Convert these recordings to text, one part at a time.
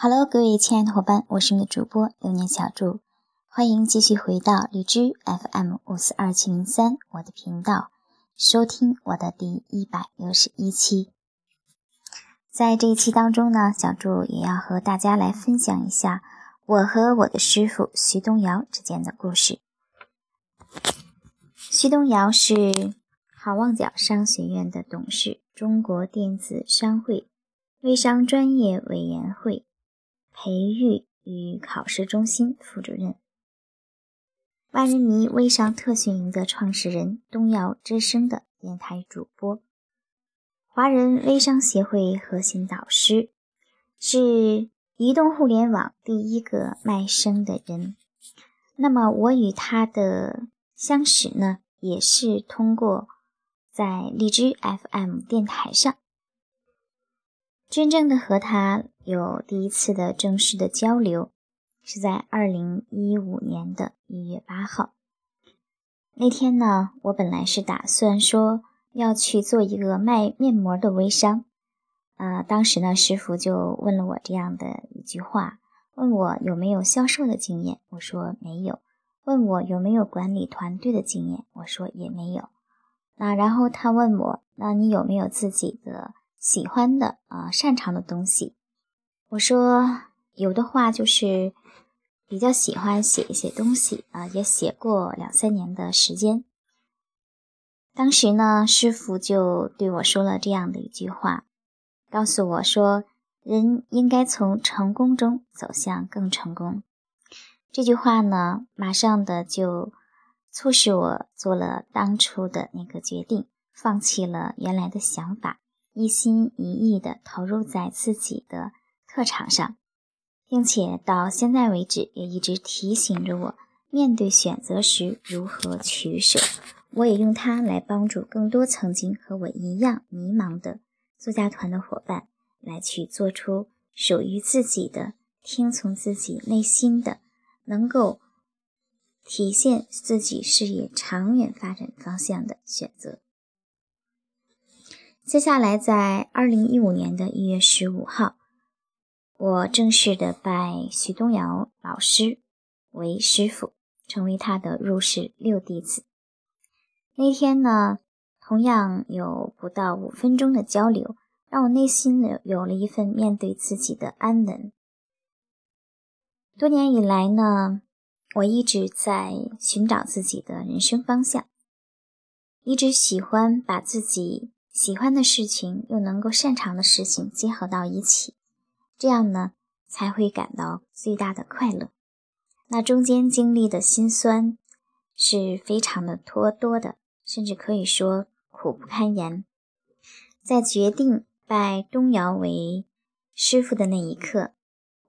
Hello，各位亲爱的伙伴，我是你的主播流年小祝，欢迎继续回到荔枝 FM 五四二七零三我的频道，收听我的第一百六十一期。在这一期当中呢，小祝也要和大家来分享一下我和我的师傅徐东尧之间的故事。徐东尧是好望角商学院的董事，中国电子商会微商专业委员会。培育与考试中心副主任，万人迷微商特训营的创始人，东耀之声的电台主播，华人微商协会核心导师，是移动互联网第一个卖声的人。那么我与他的相识呢，也是通过在荔枝 FM 电台上。真正的和他有第一次的正式的交流，是在二零一五年的一月八号。那天呢，我本来是打算说要去做一个卖面膜的微商，啊，当时呢，师傅就问了我这样的一句话，问我有没有销售的经验，我说没有；问我有没有管理团队的经验，我说也没有。那然后他问我，那你有没有自己的？喜欢的啊，擅长的东西，我说有的话就是比较喜欢写一些东西啊，也写过两三年的时间。当时呢，师傅就对我说了这样的一句话，告诉我说，人应该从成功中走向更成功。这句话呢，马上的就促使我做了当初的那个决定，放弃了原来的想法。一心一意地投入在自己的特长上，并且到现在为止也一直提醒着我，面对选择时如何取舍。我也用它来帮助更多曾经和我一样迷茫的作家团的伙伴，来去做出属于自己的、听从自己内心的、能够体现自己事业长远发展方向的选择。接下来，在二零一五年的一月十五号，我正式的拜徐东尧老师为师傅，成为他的入室六弟子。那天呢，同样有不到五分钟的交流，让我内心呢有了一份面对自己的安稳。多年以来呢，我一直在寻找自己的人生方向，一直喜欢把自己。喜欢的事情又能够擅长的事情结合到一起，这样呢才会感到最大的快乐。那中间经历的辛酸是非常的多多的，甚至可以说苦不堪言。在决定拜东尧为师傅的那一刻，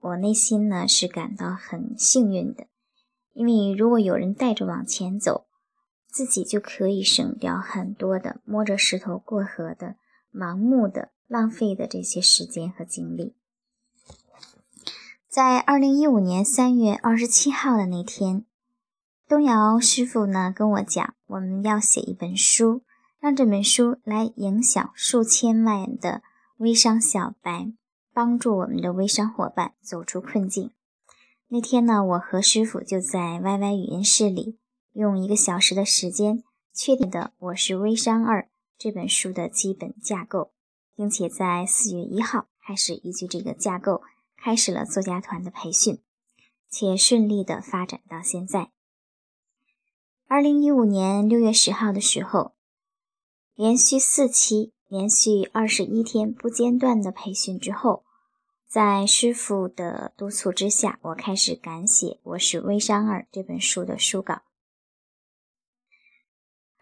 我内心呢是感到很幸运的，因为如果有人带着往前走。自己就可以省掉很多的摸着石头过河的盲目的浪费的这些时间和精力。在二零一五年三月二十七号的那天，东瑶师傅呢跟我讲，我们要写一本书，让这本书来影响数千万的微商小白，帮助我们的微商伙伴走出困境。那天呢，我和师傅就在 YY 语音室里。用一个小时的时间，确定的《我是微商二》这本书的基本架构，并且在四月一号开始依据这个架构开始了作家团的培训，且顺利的发展到现在。二零一五年六月十号的时候，连续四期、连续二十一天不间断的培训之后，在师傅的督促之下，我开始赶写《我是微商二》这本书的书稿。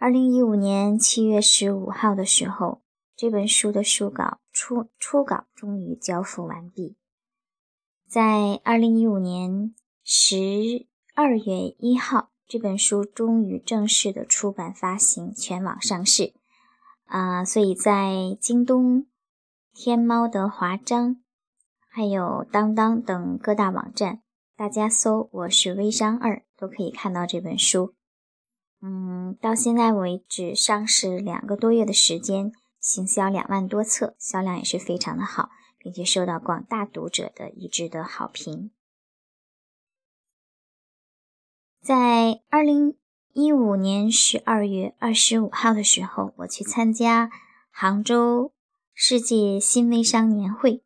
二零一五年七月十五号的时候，这本书的书稿初初稿终于交付完毕。在二零一五年十二月一号，这本书终于正式的出版发行，全网上市。啊，所以在京东、天猫的华章，还有当当等各大网站，大家搜“我是微商二”都可以看到这本书。嗯，到现在为止上市两个多月的时间，行销两万多册，销量也是非常的好，并且受到广大读者的一致的好评。在二零一五年十二月二十五号的时候，我去参加杭州世界新微商年会。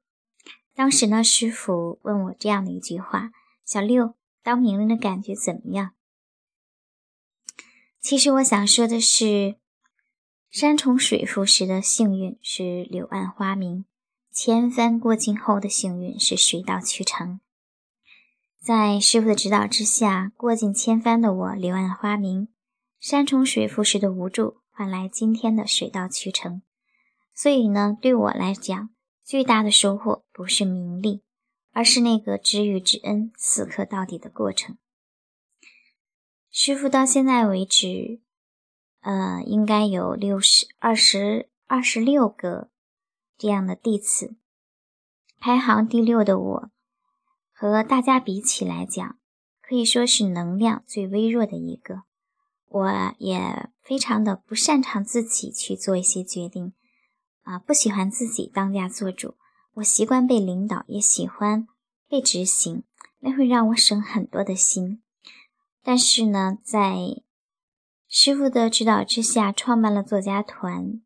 当时呢，师傅问我这样的一句话：“小六，当名人的感觉怎么样？”其实我想说的是，山重水复时的幸运是柳暗花明，千帆过尽后的幸运是水到渠成。在师傅的指导之下，过尽千帆的我柳暗花明，山重水复时的无助换来今天的水到渠成。所以呢，对我来讲，最大的收获不是名利，而是那个知遇之恩、死磕到底的过程。师傅到现在为止，呃，应该有六十二十二十六个这样的弟子，排行第六的我。和大家比起来讲，可以说是能量最微弱的一个。我也非常的不擅长自己去做一些决定，啊，不喜欢自己当家做主。我习惯被领导，也喜欢被执行，那会让我省很多的心。但是呢，在师傅的指导之下，创办了作家团，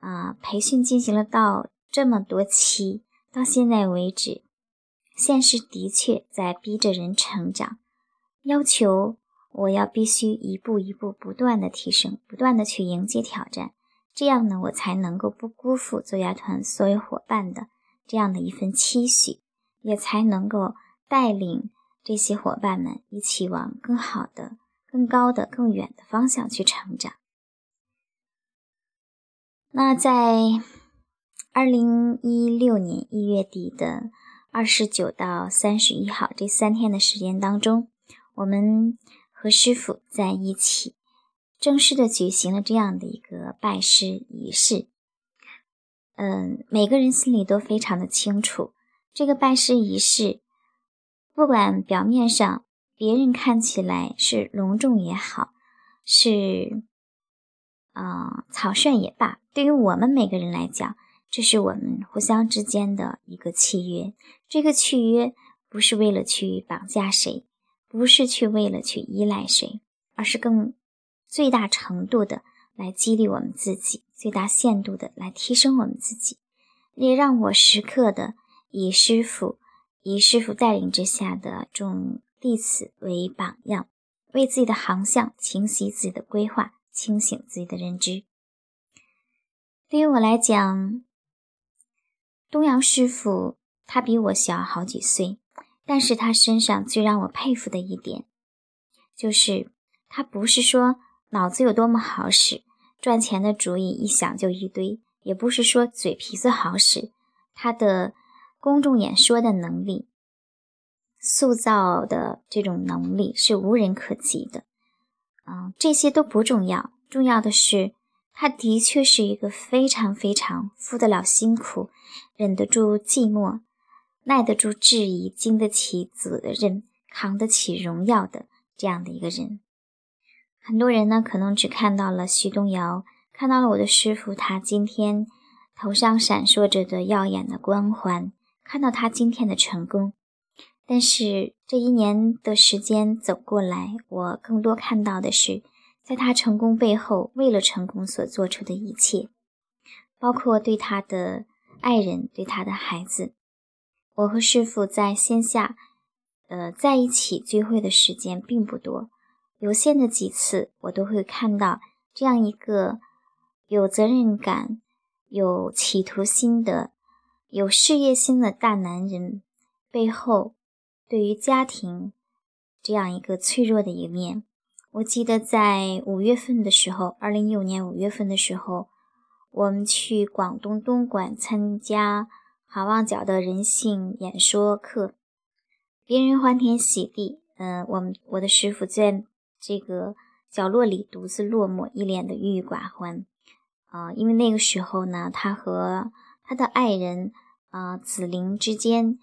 啊，培训进行了到这么多期，到现在为止。现实的确在逼着人成长，要求我要必须一步一步不断的提升，不断的去迎接挑战，这样呢，我才能够不辜负作家团所有伙伴的这样的一份期许，也才能够带领这些伙伴们一起往更好的、更高的、更远的方向去成长。那在二零一六年一月底的。二十九到三十一号这三天的时间当中，我们和师傅在一起，正式的举行了这样的一个拜师仪式。嗯，每个人心里都非常的清楚，这个拜师仪式，不管表面上别人看起来是隆重也好，是啊草率也罢，对于我们每个人来讲。这是我们互相之间的一个契约，这个契约不是为了去绑架谁，不是去为了去依赖谁，而是更最大程度的来激励我们自己，最大限度的来提升我们自己，也让我时刻的以师傅、以师傅带领之下的众弟子为榜样，为自己的航向清晰自己的规划，清醒自己的认知。对于我来讲，东阳师傅，他比我小好几岁，但是他身上最让我佩服的一点，就是他不是说脑子有多么好使，赚钱的主意一想就一堆，也不是说嘴皮子好使，他的公众演说的能力、塑造的这种能力是无人可及的。嗯，这些都不重要，重要的是。他的确是一个非常非常负得了辛苦、忍得住寂寞、耐得住质疑、经得起责任、扛得起荣耀的这样的一个人。很多人呢，可能只看到了徐东尧，看到了我的师傅，他今天头上闪烁着的耀眼的光环，看到他今天的成功。但是这一年的时间走过来，我更多看到的是。在他成功背后，为了成功所做出的一切，包括对他的爱人、对他的孩子。我和师傅在线下，呃，在一起聚会的时间并不多，有限的几次，我都会看到这样一个有责任感、有企图心的、有事业心的大男人背后，对于家庭这样一个脆弱的一面。我记得在五月份的时候，二零一五年五月份的时候，我们去广东东莞参加好望角的人性演说课，别人欢天喜地，嗯，我们我的师傅在这个角落里独自落寞，一脸的郁郁寡欢，啊，因为那个时候呢，他和他的爱人啊子玲之间，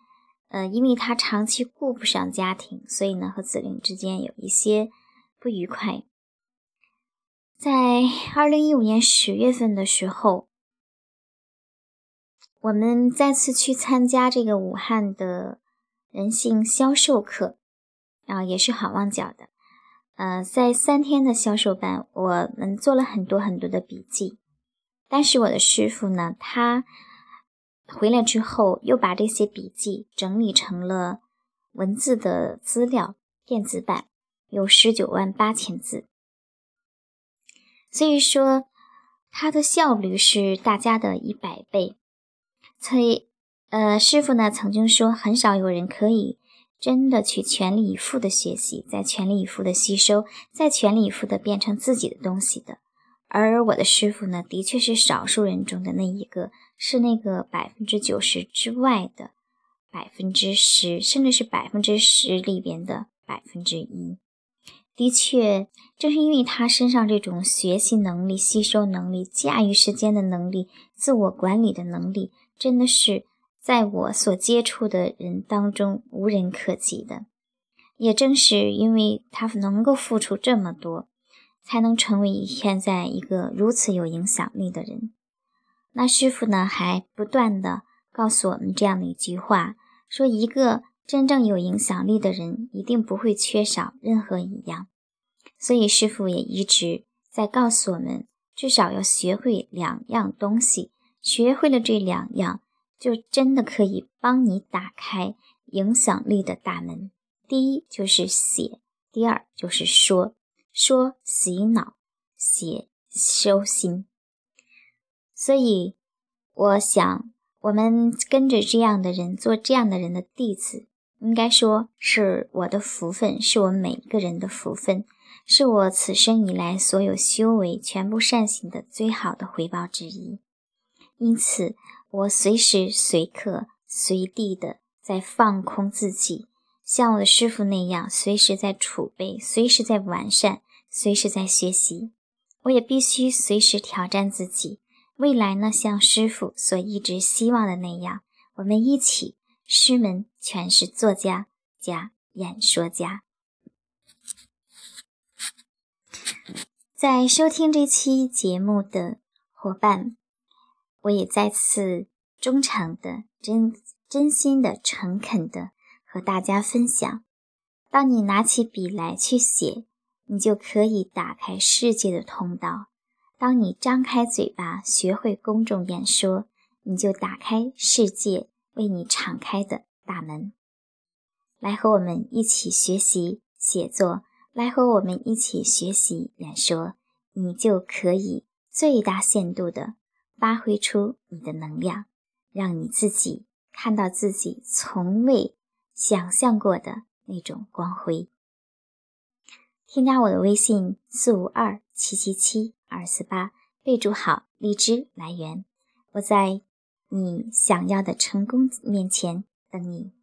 呃，因为他长期顾不上家庭，所以呢，和子玲之间有一些。不愉快。在二零一五年十月份的时候，我们再次去参加这个武汉的人性销售课，啊，也是好望角的。呃，在三天的销售班，我们做了很多很多的笔记。但是我的师傅呢，他回来之后又把这些笔记整理成了文字的资料，电子版有十九万八千字。所以说，他的效率是大家的一百倍。所以，呃，师傅呢曾经说，很少有人可以真的去全力以赴的学习，再全力以赴的吸收，再全力以赴的变成自己的东西的。而我的师傅呢，的确是少数人中的那一个，是那个百分之九十之外的百分之十，甚至是百分之十里边的百分之一。的确，正是因为他身上这种学习能力、吸收能力、驾驭时间的能力、自我管理的能力，真的是在我所接触的人当中无人可及的。也正是因为他能够付出这么多。才能成为现在一个如此有影响力的人。那师傅呢，还不断的告诉我们这样的一句话：说一个真正有影响力的人，一定不会缺少任何一样。所以师傅也一直在告诉我们，至少要学会两样东西。学会了这两样，就真的可以帮你打开影响力的大门。第一就是写，第二就是说。说洗脑，写收心。所以，我想，我们跟着这样的人做这样的人的弟子，应该说是我的福分，是我们每一个人的福分，是我此生以来所有修为全部善行的最好的回报之一。因此，我随时随刻、随地的在放空自己，像我的师傅那样，随时在储备，随时在完善。随时在学习，我也必须随时挑战自己。未来呢，像师傅所一直希望的那样，我们一起师门全是作家加演说家。在收听这期节目的伙伴，我也再次忠诚的、真真心的、诚恳的和大家分享：当你拿起笔来去写。你就可以打开世界的通道。当你张开嘴巴，学会公众演说，你就打开世界为你敞开的大门。来和我们一起学习写作，来和我们一起学习演说，你就可以最大限度的发挥出你的能量，让你自己看到自己从未想象过的那种光辉。添加我的微信四五二七七七二四八，备注好荔枝来源，我在你想要的成功面前等你。